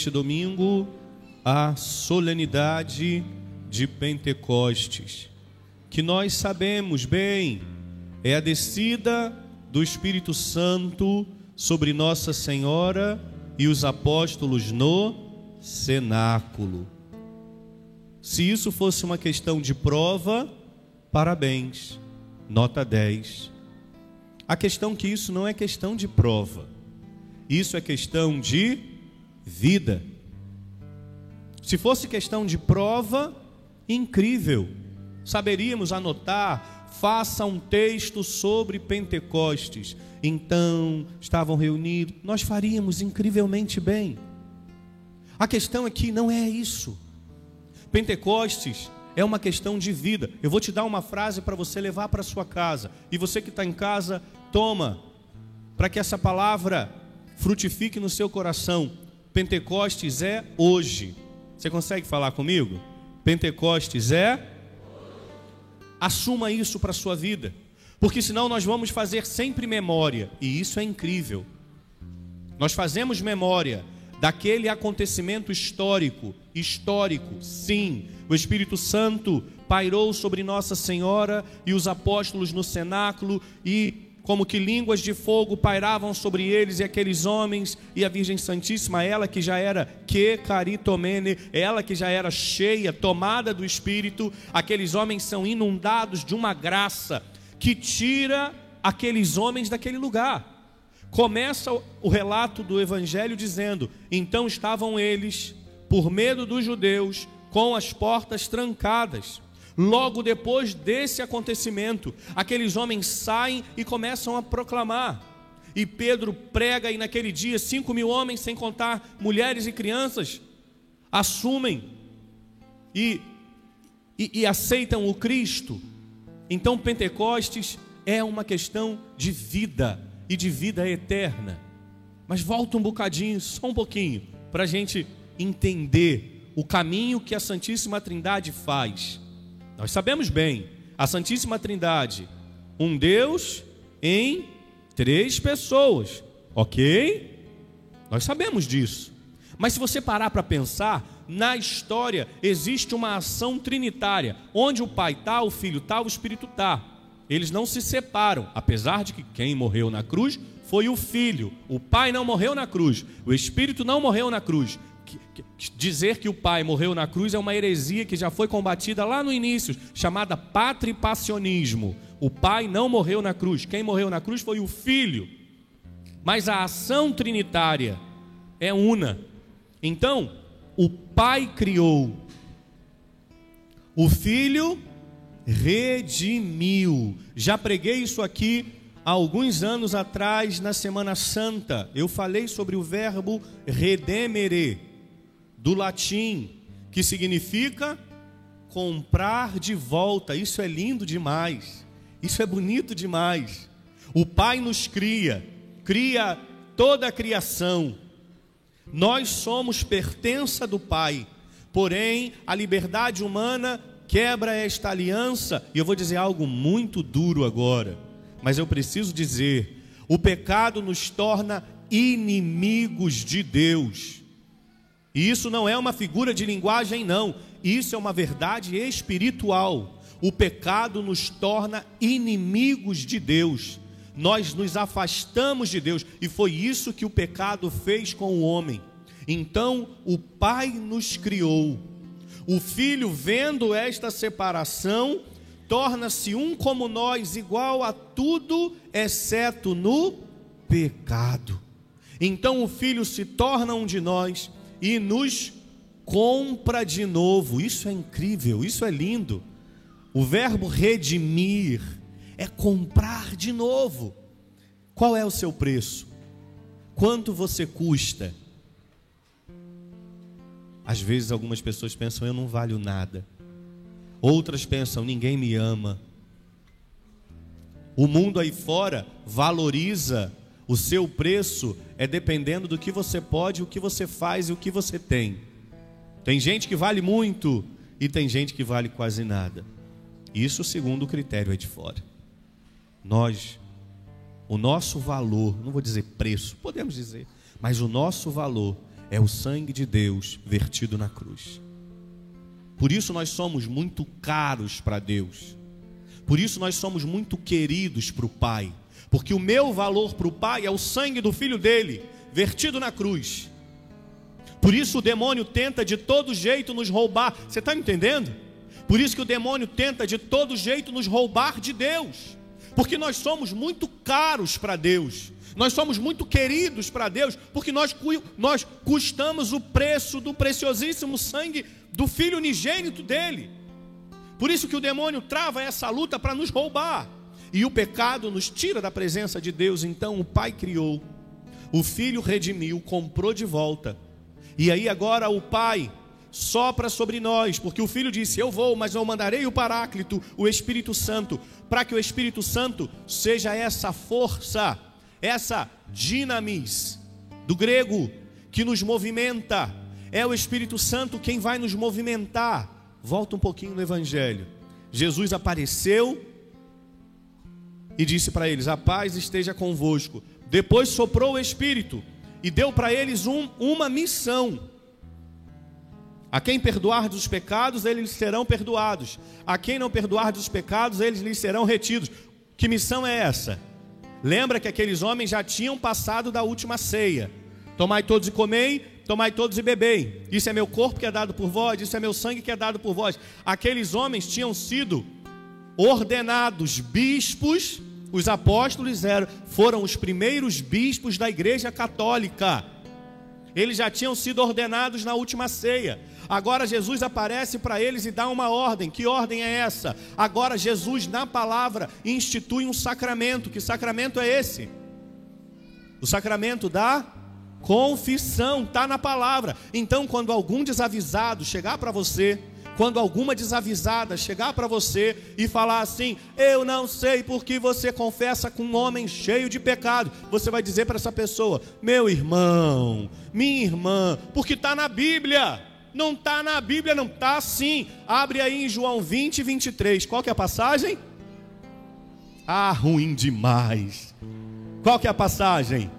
Este domingo, a solenidade de Pentecostes, que nós sabemos bem, é a descida do Espírito Santo sobre Nossa Senhora e os apóstolos no cenáculo. Se isso fosse uma questão de prova, parabéns, nota 10. A questão que isso não é questão de prova, isso é questão de vida. Se fosse questão de prova, incrível, saberíamos anotar, faça um texto sobre Pentecostes. Então, estavam reunidos, nós faríamos incrivelmente bem. A questão é que não é isso. Pentecostes é uma questão de vida. Eu vou te dar uma frase para você levar para sua casa. E você que está em casa, toma, para que essa palavra frutifique no seu coração. Pentecostes é hoje. Você consegue falar comigo? Pentecostes é. Assuma isso para a sua vida, porque senão nós vamos fazer sempre memória, e isso é incrível. Nós fazemos memória daquele acontecimento histórico, histórico, sim. O Espírito Santo pairou sobre Nossa Senhora e os apóstolos no cenáculo e como que línguas de fogo pairavam sobre eles e aqueles homens e a Virgem Santíssima, ela que já era que caritomene, ela que já era cheia, tomada do Espírito, aqueles homens são inundados de uma graça que tira aqueles homens daquele lugar. Começa o relato do Evangelho dizendo: então estavam eles, por medo dos judeus, com as portas trancadas Logo depois desse acontecimento, aqueles homens saem e começam a proclamar. E Pedro prega, e naquele dia, cinco mil homens, sem contar mulheres e crianças, assumem e, e, e aceitam o Cristo. Então, Pentecostes é uma questão de vida e de vida eterna. Mas volta um bocadinho, só um pouquinho, para a gente entender o caminho que a Santíssima Trindade faz. Nós sabemos bem, a Santíssima Trindade, um Deus em três pessoas, ok? Nós sabemos disso. Mas se você parar para pensar, na história existe uma ação trinitária, onde o Pai está, o Filho está, o Espírito está. Eles não se separam, apesar de que quem morreu na cruz foi o Filho. O Pai não morreu na cruz, o Espírito não morreu na cruz dizer que o pai morreu na cruz é uma heresia que já foi combatida lá no início, chamada patripassionismo. O pai não morreu na cruz, quem morreu na cruz foi o filho. Mas a ação trinitária é una. Então, o pai criou, o filho redimiu. Já preguei isso aqui há alguns anos atrás na Semana Santa. Eu falei sobre o verbo redemere do latim, que significa comprar de volta. Isso é lindo demais. Isso é bonito demais. O Pai nos cria, cria toda a criação. Nós somos pertença do Pai. Porém, a liberdade humana quebra esta aliança. E eu vou dizer algo muito duro agora, mas eu preciso dizer: o pecado nos torna inimigos de Deus. E isso não é uma figura de linguagem, não. Isso é uma verdade espiritual. O pecado nos torna inimigos de Deus. Nós nos afastamos de Deus. E foi isso que o pecado fez com o homem. Então, o Pai nos criou. O Filho, vendo esta separação, torna-se um como nós, igual a tudo, exceto no pecado. Então, o Filho se torna um de nós e nos compra de novo. Isso é incrível, isso é lindo. O verbo redimir é comprar de novo. Qual é o seu preço? Quanto você custa? Às vezes algumas pessoas pensam eu não valho nada. Outras pensam ninguém me ama. O mundo aí fora valoriza o seu preço é dependendo do que você pode, o que você faz e o que você tem. Tem gente que vale muito e tem gente que vale quase nada. Isso segundo o critério aí de fora. Nós, o nosso valor, não vou dizer preço, podemos dizer, mas o nosso valor é o sangue de Deus vertido na cruz. Por isso nós somos muito caros para Deus. Por isso nós somos muito queridos para o Pai. Porque o meu valor para o Pai é o sangue do filho dele, vertido na cruz. Por isso o demônio tenta de todo jeito nos roubar. Você está entendendo? Por isso que o demônio tenta de todo jeito nos roubar de Deus. Porque nós somos muito caros para Deus. Nós somos muito queridos para Deus, porque nós, nós custamos o preço do preciosíssimo sangue do Filho unigênito dele. Por isso que o demônio trava essa luta para nos roubar. E o pecado nos tira da presença de Deus. Então o Pai criou, o Filho redimiu, comprou de volta. E aí agora o Pai sopra sobre nós, porque o Filho disse: Eu vou, mas eu mandarei o Paráclito, o Espírito Santo, para que o Espírito Santo seja essa força essa dinamis, do grego, que nos movimenta, é o Espírito Santo quem vai nos movimentar. Volta um pouquinho no Evangelho. Jesus apareceu e disse para eles: A paz esteja convosco. Depois soprou o Espírito e deu para eles um, uma missão. A quem perdoar dos pecados, eles serão perdoados. A quem não perdoar dos pecados, eles lhes serão retidos. Que missão é essa? Lembra que aqueles homens já tinham passado da última ceia. Tomai todos e comei, tomai todos e bebei. Isso é meu corpo que é dado por vós, isso é meu sangue que é dado por vós. Aqueles homens tinham sido ordenados bispos, os apóstolos eram, foram os primeiros bispos da igreja católica. Eles já tinham sido ordenados na última ceia. Agora Jesus aparece para eles e dá uma ordem. Que ordem é essa? Agora Jesus, na palavra, institui um sacramento. Que sacramento é esse? O sacramento da confissão, está na palavra. Então, quando algum desavisado chegar para você, quando alguma desavisada chegar para você e falar assim: Eu não sei porque você confessa com um homem cheio de pecado, você vai dizer para essa pessoa: Meu irmão, minha irmã, porque está na Bíblia. Não está na Bíblia, não está sim. Abre aí em João 20, 23. Qual que é a passagem? Ah, ruim demais. Qual que é a passagem?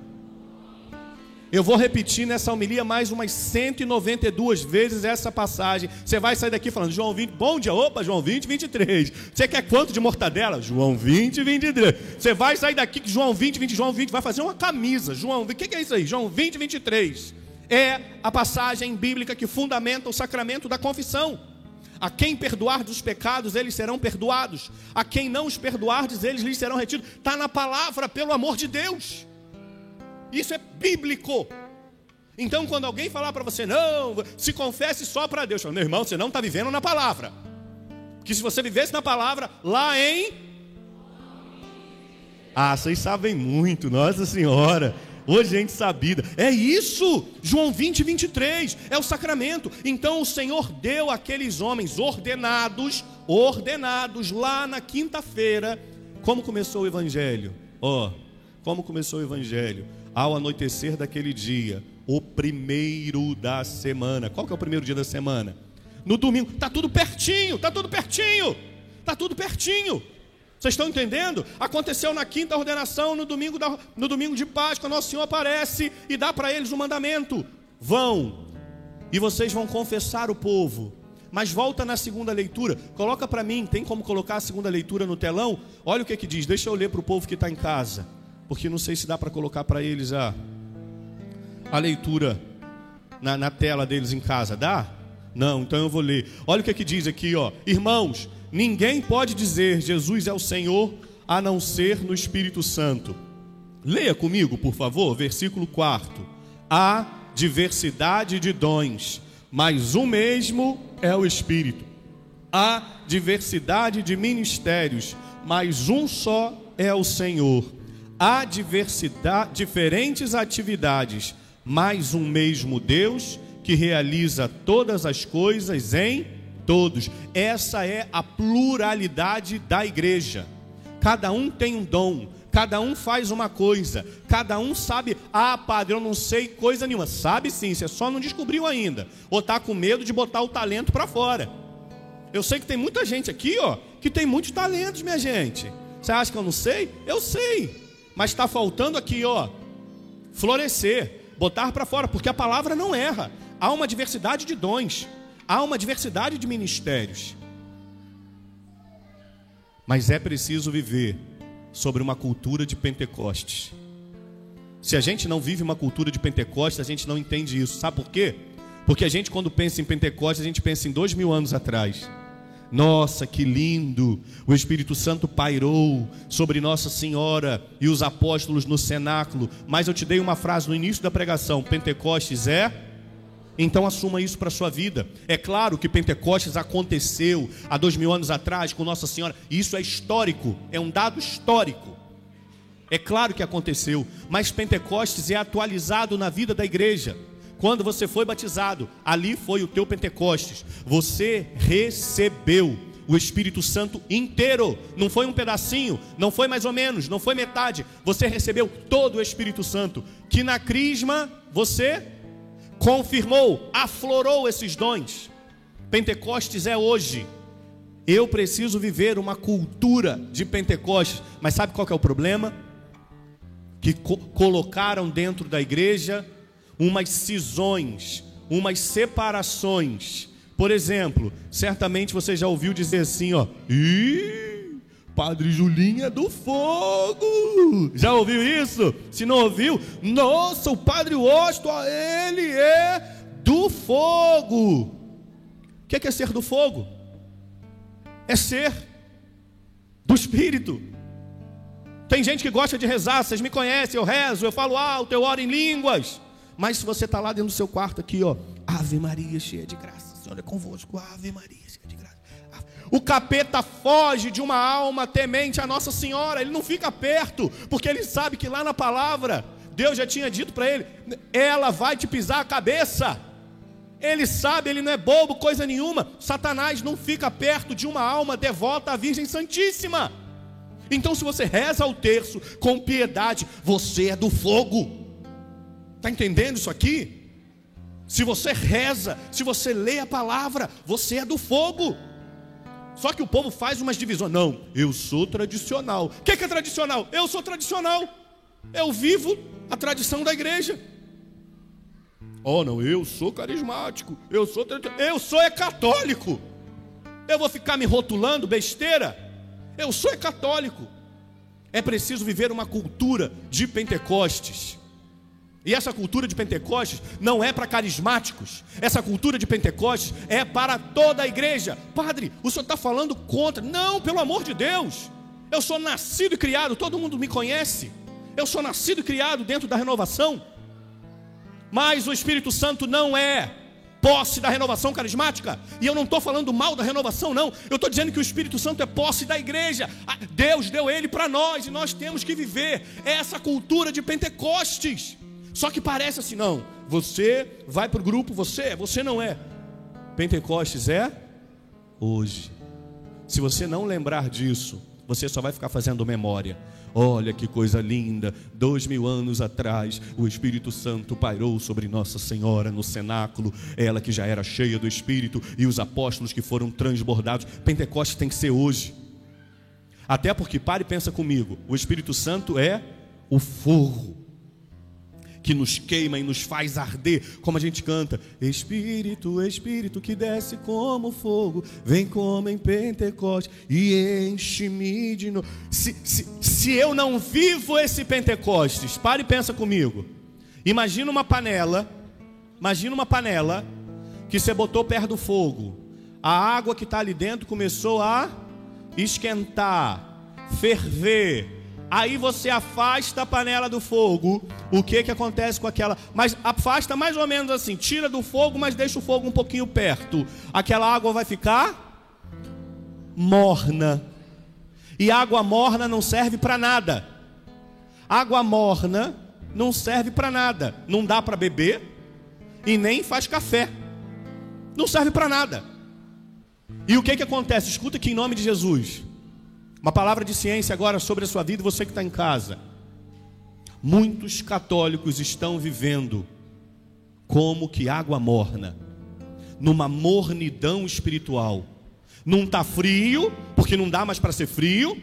Eu vou repetir nessa homilia mais umas 192 vezes essa passagem. Você vai sair daqui falando, João 20, bom dia, opa, João 20, 23. Você quer quanto de mortadela? João 20, 23. Você vai sair daqui, João 20, 20, João 20, vai fazer uma camisa. João, o que é isso aí? João 20, 23 é a passagem bíblica que fundamenta o sacramento da confissão. A quem perdoar dos pecados, eles serão perdoados. A quem não os perdoardes, eles lhes serão retidos. Está na palavra, pelo amor de Deus. Isso é bíblico. Então, quando alguém falar para você, não, se confesse só para Deus, meu irmão, você não está vivendo na palavra. Que se você vivesse na palavra, lá em. Ah, vocês sabem muito, Nossa Senhora. Hoje gente sabida. É isso, João 20, 23, é o sacramento. Então o Senhor deu aqueles homens ordenados, ordenados lá na quinta-feira. Como começou o evangelho? Ó, oh, como começou o evangelho? Ao anoitecer daquele dia, o primeiro da semana. Qual que é o primeiro dia da semana? No domingo. Tá tudo pertinho, tá tudo pertinho. Tá tudo pertinho. Vocês estão entendendo? Aconteceu na quinta ordenação, no domingo, da, no domingo de Páscoa, Nosso Senhor aparece e dá para eles o um mandamento: vão e vocês vão confessar o povo. Mas volta na segunda leitura, coloca para mim, tem como colocar a segunda leitura no telão? Olha o que, que diz, deixa eu ler para o povo que está em casa, porque não sei se dá para colocar para eles a, a leitura na, na tela deles em casa, dá? Não, então eu vou ler. Olha o que, que diz aqui, ó, irmãos Ninguém pode dizer Jesus é o Senhor a não ser no Espírito Santo. Leia comigo, por favor, versículo 4. Há diversidade de dons, mas o mesmo é o Espírito. Há diversidade de ministérios, mas um só é o Senhor. Diversidade, diferentes atividades, mas um mesmo Deus que realiza todas as coisas em todos. Essa é a pluralidade da igreja. Cada um tem um dom, cada um faz uma coisa, cada um sabe, ah, padre, eu não sei coisa nenhuma. Sabe sim, você só não descobriu ainda, ou está com medo de botar o talento para fora. Eu sei que tem muita gente aqui, ó, que tem muitos talentos, minha gente. Você acha que eu não sei? Eu sei, mas está faltando aqui, ó, florescer. botar para fora, porque a palavra não erra. Há uma diversidade de dons, há uma diversidade de ministérios. Mas é preciso viver sobre uma cultura de Pentecostes. Se a gente não vive uma cultura de Pentecostes, a gente não entende isso. Sabe por quê? Porque a gente, quando pensa em Pentecostes, a gente pensa em dois mil anos atrás. Nossa, que lindo! O Espírito Santo pairou sobre Nossa Senhora e os apóstolos no cenáculo. Mas eu te dei uma frase no início da pregação: Pentecostes é. Então assuma isso para a sua vida. É claro que Pentecostes aconteceu há dois mil anos atrás com Nossa Senhora. Isso é histórico, é um dado histórico. É claro que aconteceu, mas Pentecostes é atualizado na vida da igreja. Quando você foi batizado, ali foi o teu Pentecostes. Você recebeu o Espírito Santo inteiro, não foi um pedacinho, não foi mais ou menos, não foi metade. Você recebeu todo o Espírito Santo, que na crisma você confirmou, aflorou esses dons. Pentecostes é hoje. Eu preciso viver uma cultura de Pentecostes, mas sabe qual é o problema? Que co colocaram dentro da igreja umas cisões, umas separações. Por exemplo, certamente você já ouviu dizer assim, ó, Ih, Padre Julinho é do fogo. Já ouviu isso? Se não ouviu, nossa, o Padre Osto, ele é do fogo. O que é ser do fogo? É ser do Espírito. Tem gente que gosta de rezar, vocês me conhecem, eu rezo, eu falo alto, eu oro em línguas. Mas se você está lá dentro do seu quarto aqui, ó, Ave Maria cheia de graça, o Senhor é convosco, Ave Maria cheia de graça. O capeta foge de uma alma temente a Nossa Senhora, ele não fica perto, porque ele sabe que lá na palavra, Deus já tinha dito para ele: ela vai te pisar a cabeça. Ele sabe, ele não é bobo, coisa nenhuma. Satanás não fica perto de uma alma devota à Virgem Santíssima. Então, se você reza o terço com piedade, você é do fogo. Está entendendo isso aqui? Se você reza, se você lê a palavra, você é do fogo. Só que o povo faz umas divisões. Não, eu sou tradicional. O que que é tradicional? Eu sou tradicional. Eu vivo a tradição da igreja. Oh, não, eu sou carismático. Eu sou eu sou é católico. Eu vou ficar me rotulando besteira? Eu sou é católico. É preciso viver uma cultura de Pentecostes. E essa cultura de Pentecostes não é para carismáticos. Essa cultura de Pentecostes é para toda a igreja. Padre, o senhor está falando contra. Não, pelo amor de Deus. Eu sou nascido e criado, todo mundo me conhece. Eu sou nascido e criado dentro da renovação. Mas o Espírito Santo não é posse da renovação carismática. E eu não estou falando mal da renovação, não. Eu estou dizendo que o Espírito Santo é posse da igreja. Ah, Deus deu ele para nós e nós temos que viver essa cultura de Pentecostes. Só que parece assim, não. Você vai para o grupo, você é, você não é. Pentecostes é hoje. Se você não lembrar disso, você só vai ficar fazendo memória. Olha que coisa linda, dois mil anos atrás, o Espírito Santo pairou sobre Nossa Senhora no cenáculo, ela que já era cheia do Espírito, e os apóstolos que foram transbordados. Pentecostes tem que ser hoje. Até porque, pare e pensa comigo, o Espírito Santo é o fogo que nos queima e nos faz arder, como a gente canta: Espírito, Espírito que desce como fogo, vem como em Pentecostes e enche-me de novo. Se, se, se eu não vivo esse Pentecostes, pare e pensa comigo. Imagina uma panela, imagina uma panela que você botou perto do fogo. A água que está ali dentro começou a esquentar, ferver Aí você afasta a panela do fogo. O que que acontece com aquela? Mas afasta mais ou menos assim, tira do fogo, mas deixa o fogo um pouquinho perto. Aquela água vai ficar morna. E água morna não serve para nada. Água morna não serve para nada. Não dá para beber e nem faz café. Não serve para nada. E o que que acontece? Escuta aqui em nome de Jesus. Uma palavra de ciência agora sobre a sua vida, você que está em casa. Muitos católicos estão vivendo como que água morna, numa mornidão espiritual. Não está frio, porque não dá mais para ser frio.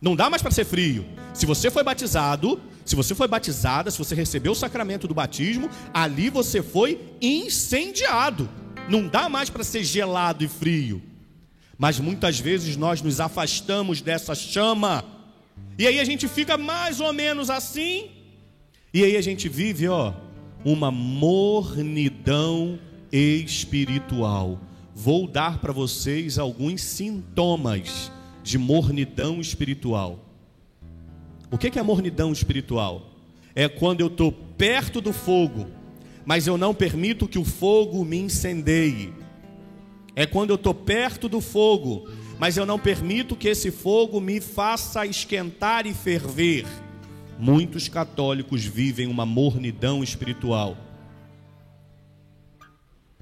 Não dá mais para ser frio. Se você foi batizado, Se você foi batizada, se você recebeu o sacramento do batismo, ali você foi incendiado. Não dá mais para ser gelado e frio. Mas muitas vezes nós nos afastamos dessa chama. E aí a gente fica mais ou menos assim. E aí a gente vive, ó, uma mornidão espiritual. Vou dar para vocês alguns sintomas de mornidão espiritual. O que é mornidão espiritual? É quando eu estou perto do fogo, mas eu não permito que o fogo me incendeie. É quando eu estou perto do fogo, mas eu não permito que esse fogo me faça esquentar e ferver. Muitos católicos vivem uma mornidão espiritual.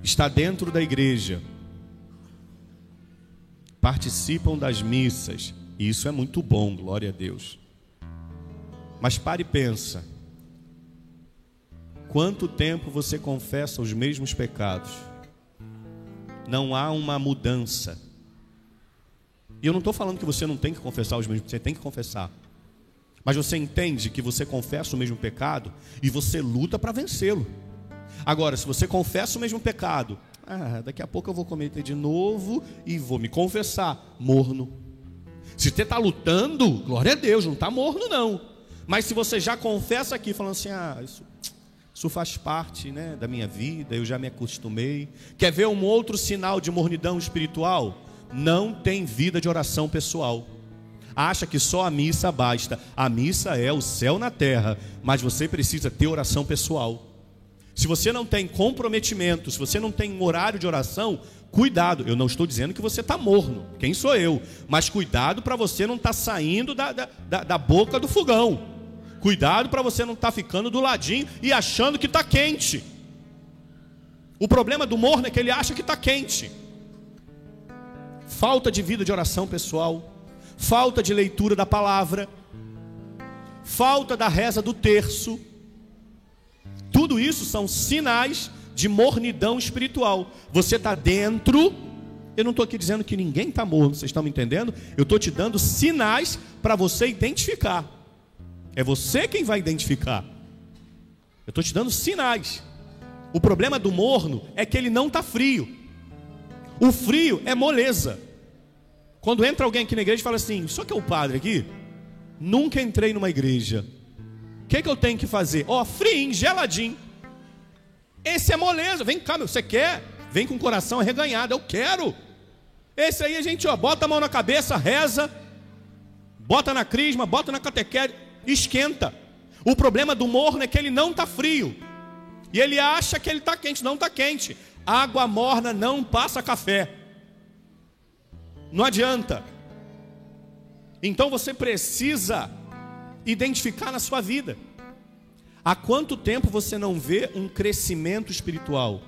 Está dentro da igreja, participam das missas, e isso é muito bom, glória a Deus. Mas pare e pensa. Quanto tempo você confessa os mesmos pecados? Não há uma mudança. E eu não estou falando que você não tem que confessar os mesmos, você tem que confessar. Mas você entende que você confessa o mesmo pecado e você luta para vencê-lo. Agora, se você confessa o mesmo pecado, ah, daqui a pouco eu vou cometer de novo e vou me confessar, morno. Se você está lutando, glória a Deus, não está morno não. Mas se você já confessa aqui, falando assim, ah, isso, isso faz parte né, da minha vida, eu já me acostumei. Quer ver um outro sinal de mornidão espiritual? Não tem vida de oração pessoal. Acha que só a missa basta. A missa é o céu na terra, mas você precisa ter oração pessoal. Se você não tem comprometimento, se você não tem um horário de oração, cuidado. Eu não estou dizendo que você está morno. Quem sou eu? Mas cuidado para você não estar tá saindo da, da, da, boca do fogão. Cuidado para você não estar tá ficando do ladinho e achando que está quente. O problema do morno é que ele acha que está quente. Falta de vida de oração pessoal, falta de leitura da palavra, falta da reza do terço tudo isso são sinais de mornidão espiritual. Você está dentro. Eu não estou aqui dizendo que ninguém está morno, vocês estão me entendendo? Eu estou te dando sinais para você identificar. É você quem vai identificar. Eu estou te dando sinais. O problema do morno é que ele não está frio. O frio é moleza. Quando entra alguém aqui na igreja e fala assim: só que é o padre aqui? Nunca entrei numa igreja que, que eu tenho que fazer? Ó, oh, frio, geladinho. Esse é moleza. Vem cá, meu, você quer? Vem com o coração arreganhado. Eu quero. Esse aí a gente, ó, bota a mão na cabeça, reza, bota na crisma, bota na catequese, esquenta. O problema do morno é que ele não está frio. E ele acha que ele está quente. Não está quente. Água morna não passa café. Não adianta. Então você precisa identificar na sua vida. Há quanto tempo você não vê um crescimento espiritual?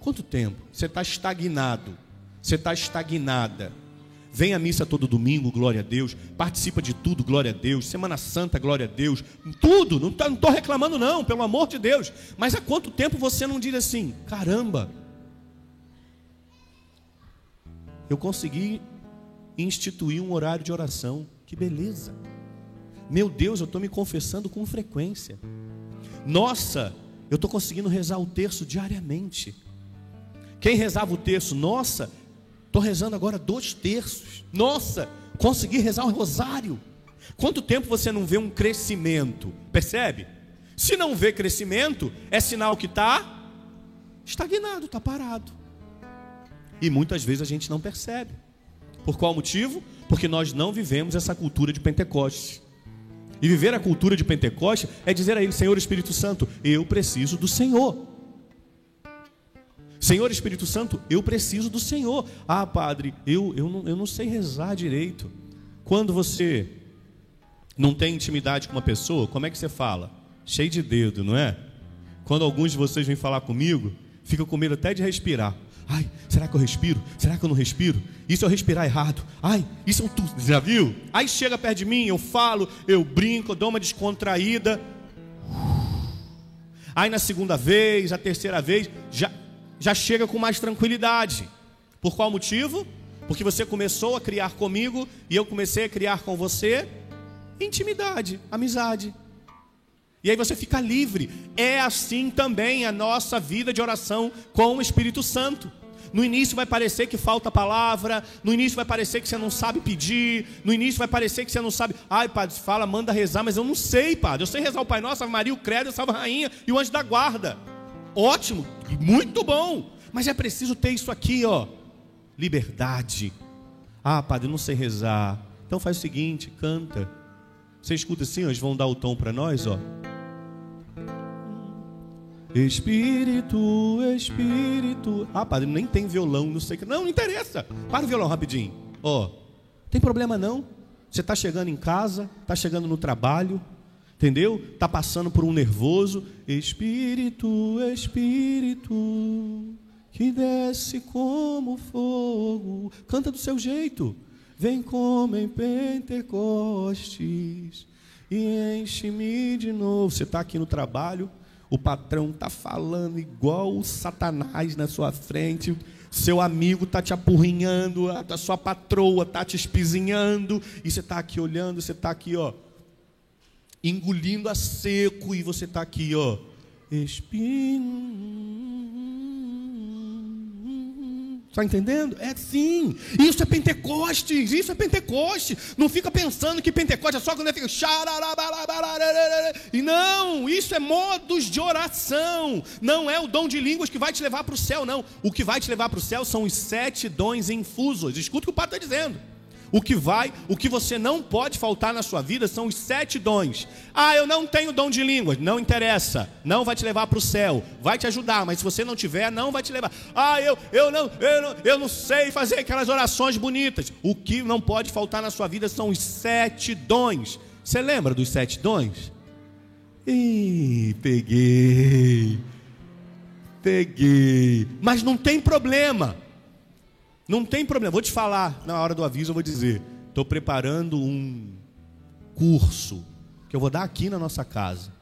Quanto tempo? Você está estagnado. Você está estagnada. Vem à missa todo domingo, glória a Deus. Participa de tudo, glória a Deus. Semana Santa, glória a Deus. Tudo, não estou tá, reclamando, não, pelo amor de Deus. Mas há quanto tempo você não diz assim: caramba, eu consegui instituir um horário de oração. Que beleza. Meu Deus, eu estou me confessando com frequência. Nossa, eu estou conseguindo rezar o terço diariamente. Quem rezava o terço? Nossa, estou rezando agora dois terços. Nossa, consegui rezar o rosário. Quanto tempo você não vê um crescimento? Percebe? Se não vê crescimento, é sinal que está estagnado, está parado. E muitas vezes a gente não percebe. Por qual motivo? Porque nós não vivemos essa cultura de Pentecostes. E viver a cultura de Pentecostes é dizer a Ele, Senhor Espírito Santo, eu preciso do Senhor. Senhor Espírito Santo, eu preciso do Senhor. Ah, Padre, eu, eu, não, eu não sei rezar direito. Quando você não tem intimidade com uma pessoa, como é que você fala? Cheio de dedo, não é? Quando alguns de vocês vêm falar comigo, fica com medo até de respirar. Ai, será que eu respiro? Será que eu não respiro? Isso eu respirar errado. Ai, isso é um tu. Já viu? Aí chega perto de mim, eu falo, eu brinco, eu dou uma descontraída. Aí na segunda vez, a terceira vez, já, já chega com mais tranquilidade. Por qual motivo? Porque você começou a criar comigo e eu comecei a criar com você. Intimidade, amizade. E aí você fica livre. É assim também a nossa vida de oração com o Espírito Santo. No início vai parecer que falta palavra, no início vai parecer que você não sabe pedir, no início vai parecer que você não sabe. Ai, padre, fala, manda rezar, mas eu não sei, padre. Eu sei rezar o Pai Nosso, a Maria, o Credo, a Salva Rainha e o Anjo da Guarda. Ótimo, muito bom. Mas é preciso ter isso aqui, ó. Liberdade. Ah, padre, não sei rezar. Então faz o seguinte, canta. Você escuta assim, ó, eles vão dar o tom para nós, ó. Espírito, Espírito. Ah, padre, nem tem violão, não sei que. Não, não interessa. Para o violão rapidinho. Ó, tem problema não. Você está chegando em casa, está chegando no trabalho, entendeu? Está passando por um nervoso. Espírito, Espírito, que desce como fogo. Canta do seu jeito. Vem como em Pentecostes e enche-me de novo. Você está aqui no trabalho o patrão está falando igual o Satanás na sua frente, seu amigo está te apurrinhando, a sua patroa está te espizinhando, e você está aqui olhando, você está aqui, ó, engolindo a seco, e você está aqui, ó, espinho Está entendendo? É sim. Isso é Pentecostes. Isso é Pentecostes. Não fica pensando que Pentecostes é só quando fica. E não, isso é modos de oração. Não é o dom de línguas que vai te levar para o céu, não. O que vai te levar para o céu são os sete dons infusos. Escuta o que o Padre está dizendo. O que vai, o que você não pode faltar na sua vida são os sete dons. Ah, eu não tenho dom de línguas. Não interessa. Não vai te levar para o céu. Vai te ajudar, mas se você não tiver, não vai te levar. Ah, eu, eu, não, eu, não, eu não sei fazer aquelas orações bonitas. O que não pode faltar na sua vida são os sete dons. Você lembra dos sete dons? Ih, peguei. Peguei. Mas não tem problema. Não tem problema. Vou te falar na hora do aviso, eu vou dizer. Estou preparando um curso que eu vou dar aqui na nossa casa,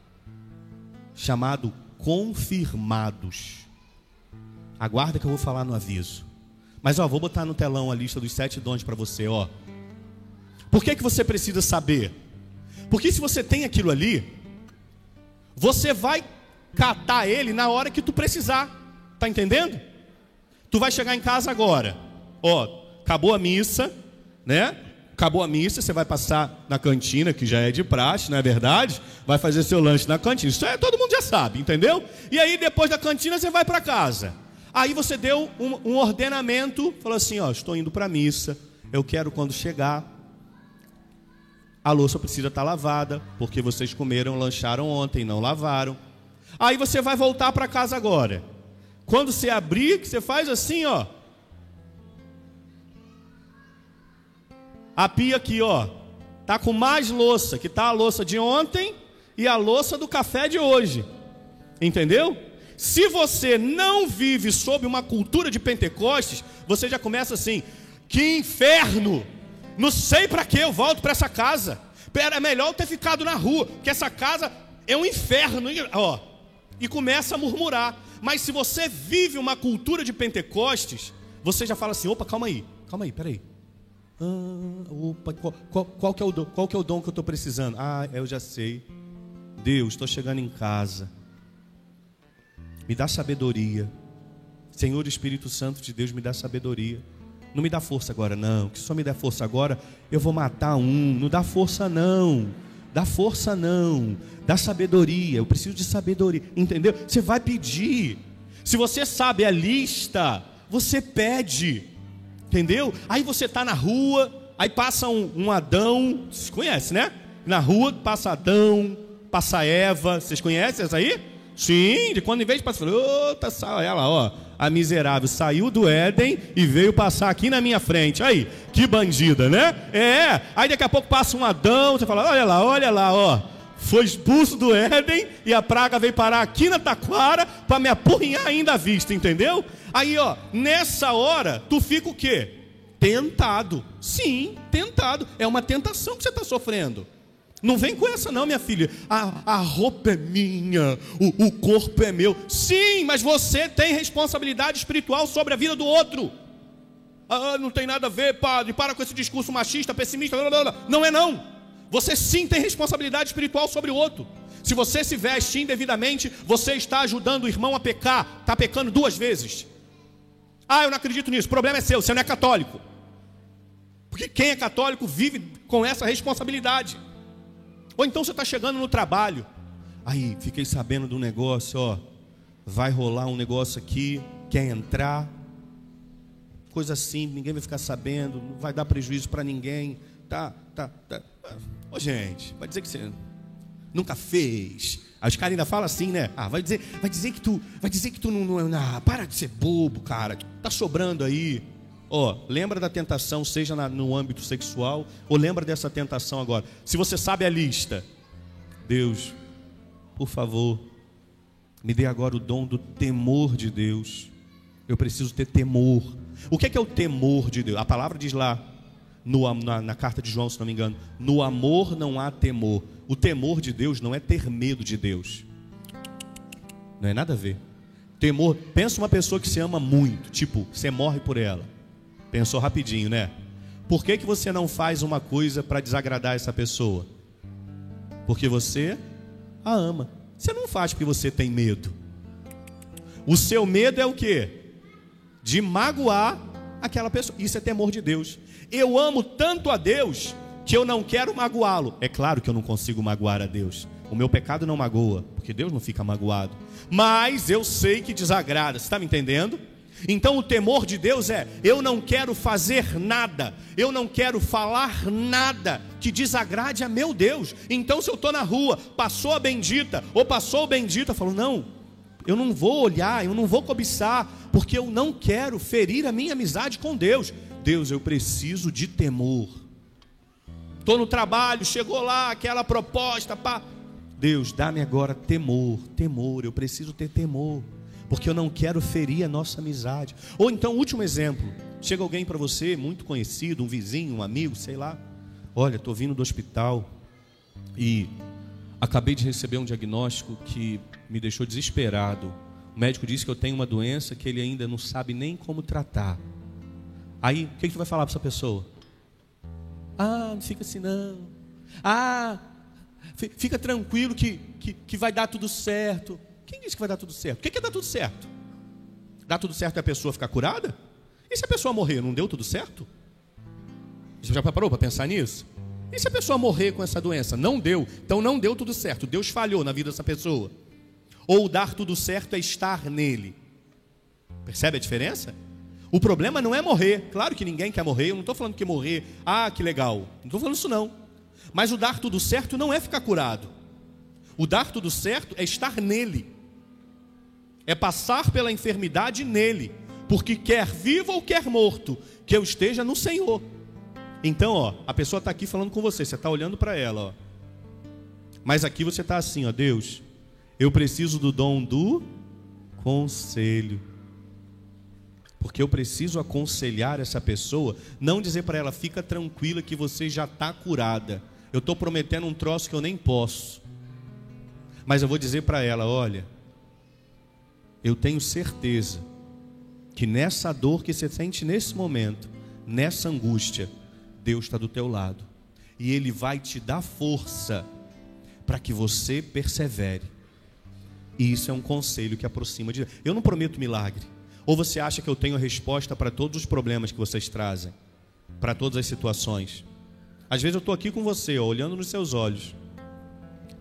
chamado Confirmados. Aguarda que eu vou falar no aviso. Mas ó, vou botar no telão a lista dos sete dons para você, ó. Por que, que você precisa saber? Porque se você tem aquilo ali, você vai catar ele na hora que tu precisar. Tá entendendo? Tu vai chegar em casa agora ó, acabou a missa, né? Acabou a missa, você vai passar na cantina, que já é de praxe, não é verdade? Vai fazer seu lanche na cantina. Isso é, todo mundo já sabe, entendeu? E aí, depois da cantina, você vai para casa. Aí você deu um, um ordenamento, falou assim: ó, estou indo para a missa, eu quero quando chegar, a louça precisa estar tá lavada, porque vocês comeram, lancharam ontem, não lavaram. Aí você vai voltar para casa agora. Quando você abrir, você faz assim, ó. A pia aqui, ó, tá com mais louça, que tá a louça de ontem e a louça do café de hoje. Entendeu? Se você não vive sob uma cultura de Pentecostes, você já começa assim: que inferno! Não sei para que eu volto para essa casa. Era melhor eu ter ficado na rua, que essa casa é um inferno, ó. E começa a murmurar. Mas se você vive uma cultura de Pentecostes, você já fala assim: opa, calma aí, calma aí, peraí. Ah, opa, qual, qual, qual, que é o dom, qual que é o dom que eu estou precisando? Ah, eu já sei. Deus, estou chegando em casa. Me dá sabedoria. Senhor Espírito Santo de Deus, me dá sabedoria. Não me dá força agora, não. Que só me dá força agora, eu vou matar um. Não dá força, não. Dá força, não. Dá sabedoria. Eu preciso de sabedoria. Entendeu? Você vai pedir. Se você sabe a lista, você pede. Entendeu? Aí você está na rua, aí passa um, um Adão, vocês conhecem, né? Na rua passa Adão, passa Eva, vocês conhecem essa aí? Sim, de quando em vez de passar, outra ela, ó, a miserável saiu do Éden e veio passar aqui na minha frente. Aí, que bandida, né? É, aí daqui a pouco passa um Adão, você fala, olha lá, olha lá, ó. Foi expulso do Éden e a praga veio parar aqui na taquara para me apurrinhar ainda à vista, entendeu? Aí, ó, nessa hora, tu fica o quê? Tentado. Sim, tentado. É uma tentação que você está sofrendo. Não vem com essa, não, minha filha. A, a roupa é minha, o, o corpo é meu. Sim, mas você tem responsabilidade espiritual sobre a vida do outro. Ah, não tem nada a ver, padre. Para com esse discurso machista, pessimista. Não, não, não. não é, não. Você sim tem responsabilidade espiritual sobre o outro. Se você se veste indevidamente, você está ajudando o irmão a pecar, está pecando duas vezes. Ah, eu não acredito nisso, o problema é seu, você não é católico. Porque quem é católico vive com essa responsabilidade. Ou então você está chegando no trabalho, aí fiquei sabendo do negócio, ó, vai rolar um negócio aqui, quer entrar, coisa assim, ninguém vai ficar sabendo, não vai dar prejuízo para ninguém, tá, tá, tá. Ô gente, vai dizer que você nunca fez. Aí os caras ainda falam assim, né? Ah, vai dizer, vai dizer que tu, vai dizer que tu não, não, ah, para de ser bobo, cara. Tá sobrando aí. Ó, lembra da tentação, seja na, no âmbito sexual, ou lembra dessa tentação agora. Se você sabe a lista, Deus, por favor, me dê agora o dom do temor de Deus. Eu preciso ter temor. O que é, que é o temor de Deus? A palavra diz lá, no, na, na, carta de João, se não me engano: no amor não há temor. O temor de Deus não é ter medo de Deus. Não é nada a ver. Temor, pensa uma pessoa que se ama muito, tipo, você morre por ela. Pensou rapidinho, né? Por que, que você não faz uma coisa para desagradar essa pessoa? Porque você a ama. Você não faz porque você tem medo. O seu medo é o que? De magoar aquela pessoa. Isso é temor de Deus. Eu amo tanto a Deus que eu não quero magoá-lo. É claro que eu não consigo magoar a Deus. O meu pecado não magoa, porque Deus não fica magoado. Mas eu sei que desagrada. Você está me entendendo? Então o temor de Deus é: eu não quero fazer nada, eu não quero falar nada que desagrade a meu Deus. Então, se eu estou na rua, passou a bendita, ou passou o bendita, eu falo: não, eu não vou olhar, eu não vou cobiçar, porque eu não quero ferir a minha amizade com Deus. Deus, eu preciso de temor. Estou no trabalho, chegou lá aquela proposta, pá. Deus, dá-me agora temor, temor, eu preciso ter temor, porque eu não quero ferir a nossa amizade. Ou então, último exemplo: chega alguém para você, muito conhecido, um vizinho, um amigo, sei lá. Olha, estou vindo do hospital e acabei de receber um diagnóstico que me deixou desesperado. O médico disse que eu tenho uma doença que ele ainda não sabe nem como tratar. Aí, o que, que tu vai falar para essa pessoa? Ah, não fica assim não. Ah, fica tranquilo que, que, que vai dar tudo certo. Quem disse que vai dar tudo certo? O que, que é dar tudo certo? Dar tudo certo é a pessoa ficar curada? E se a pessoa morrer, não deu tudo certo? Você já parou para pensar nisso? E se a pessoa morrer com essa doença? Não deu. Então não deu tudo certo. Deus falhou na vida dessa pessoa. Ou dar tudo certo é estar nele. Percebe a diferença? O problema não é morrer. Claro que ninguém quer morrer. Eu não estou falando que morrer, ah, que legal. Não estou falando isso não. Mas o dar tudo certo não é ficar curado. O dar tudo certo é estar nele. É passar pela enfermidade nele. Porque quer vivo ou quer morto, que eu esteja no Senhor. Então, ó, a pessoa está aqui falando com você, você está olhando para ela, ó. Mas aqui você está assim, ó, Deus, eu preciso do dom do conselho porque eu preciso aconselhar essa pessoa, não dizer para ela, fica tranquila que você já está curada. Eu estou prometendo um troço que eu nem posso. Mas eu vou dizer para ela: olha, eu tenho certeza que nessa dor que você sente nesse momento, nessa angústia, Deus está do teu lado. E Ele vai te dar força para que você persevere. E isso é um conselho que aproxima de. Eu não prometo milagre. Ou você acha que eu tenho resposta para todos os problemas que vocês trazem, para todas as situações? Às vezes eu estou aqui com você, ó, olhando nos seus olhos,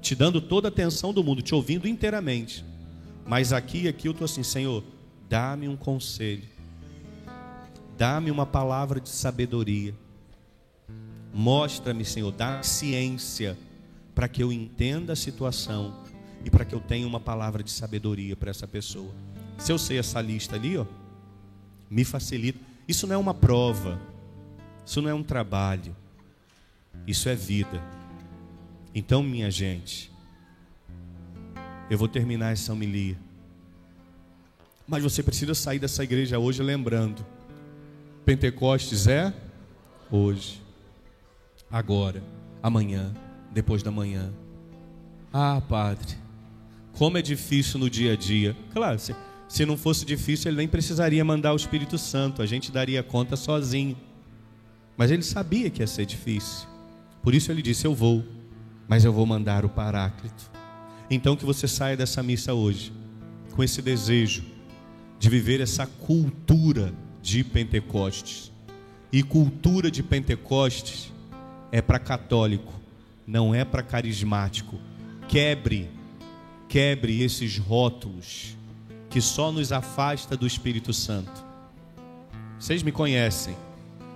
te dando toda a atenção do mundo, te ouvindo inteiramente. Mas aqui e aqui eu estou assim, Senhor, dá-me um conselho, dá-me uma palavra de sabedoria. Mostra-me, Senhor, dá ciência para que eu entenda a situação e para que eu tenha uma palavra de sabedoria para essa pessoa. Se eu sei essa lista ali, ó, me facilita. Isso não é uma prova. Isso não é um trabalho. Isso é vida. Então, minha gente, eu vou terminar essa homilia. Mas você precisa sair dessa igreja hoje lembrando: Pentecostes é hoje, agora, amanhã, depois da manhã. Ah, Padre, como é difícil no dia a dia. Claro, você se não fosse difícil, ele nem precisaria mandar o Espírito Santo, a gente daria conta sozinho. Mas ele sabia que ia ser difícil. Por isso ele disse: Eu vou, mas eu vou mandar o Paráclito. Então que você saia dessa missa hoje com esse desejo de viver essa cultura de Pentecostes. E cultura de Pentecostes é para católico, não é para carismático. Quebre, quebre esses rótulos que só nos afasta do Espírito Santo. Vocês me conhecem.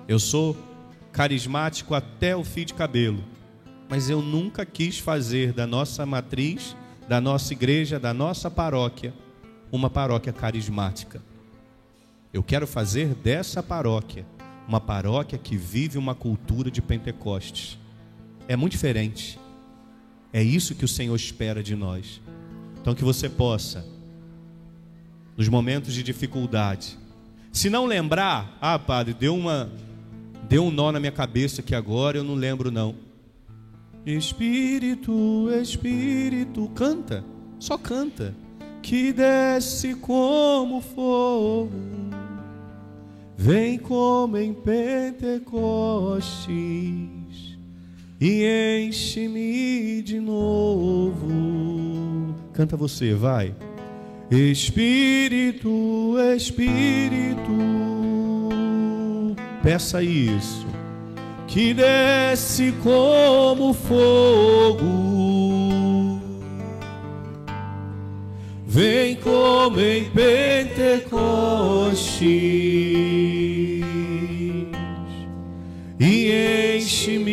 Eu sou carismático até o fio de cabelo, mas eu nunca quis fazer da nossa matriz, da nossa igreja, da nossa paróquia, uma paróquia carismática. Eu quero fazer dessa paróquia uma paróquia que vive uma cultura de Pentecostes. É muito diferente. É isso que o Senhor espera de nós. Então que você possa, nos momentos de dificuldade, se não lembrar, ah, padre, deu uma deu um nó na minha cabeça que agora eu não lembro não. Espírito, Espírito, canta, só canta que desce como fogo, vem como em Pentecostes e enche-me de novo. Canta você, vai. Espírito, Espírito, peça isso, que desce como fogo. Vem como em Pentecostes e enche-me